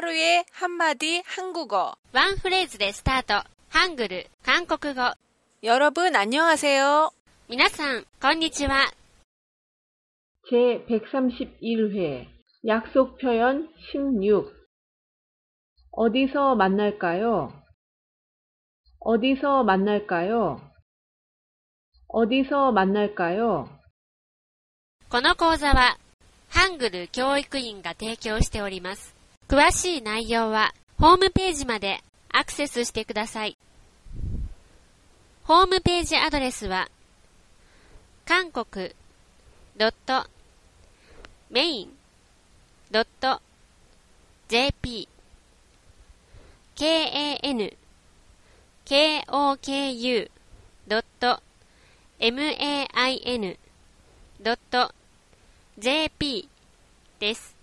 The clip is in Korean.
하루에 한마디 한국어. ワンフレーズでスタート。ハングル、韓国語。 여러분 안녕하세요. 皆さん、こんにちは。 제 131회 약속 표현 16 어디서 만날까요? 어디서 만날까요? 어디서 만날까요? この講座は、ハングル教育院が提供しております。 詳しい内容は、ホームページまでアクセスしてください。ホームページアドレスは、韓国 .main.jp kan koku.main.jp です。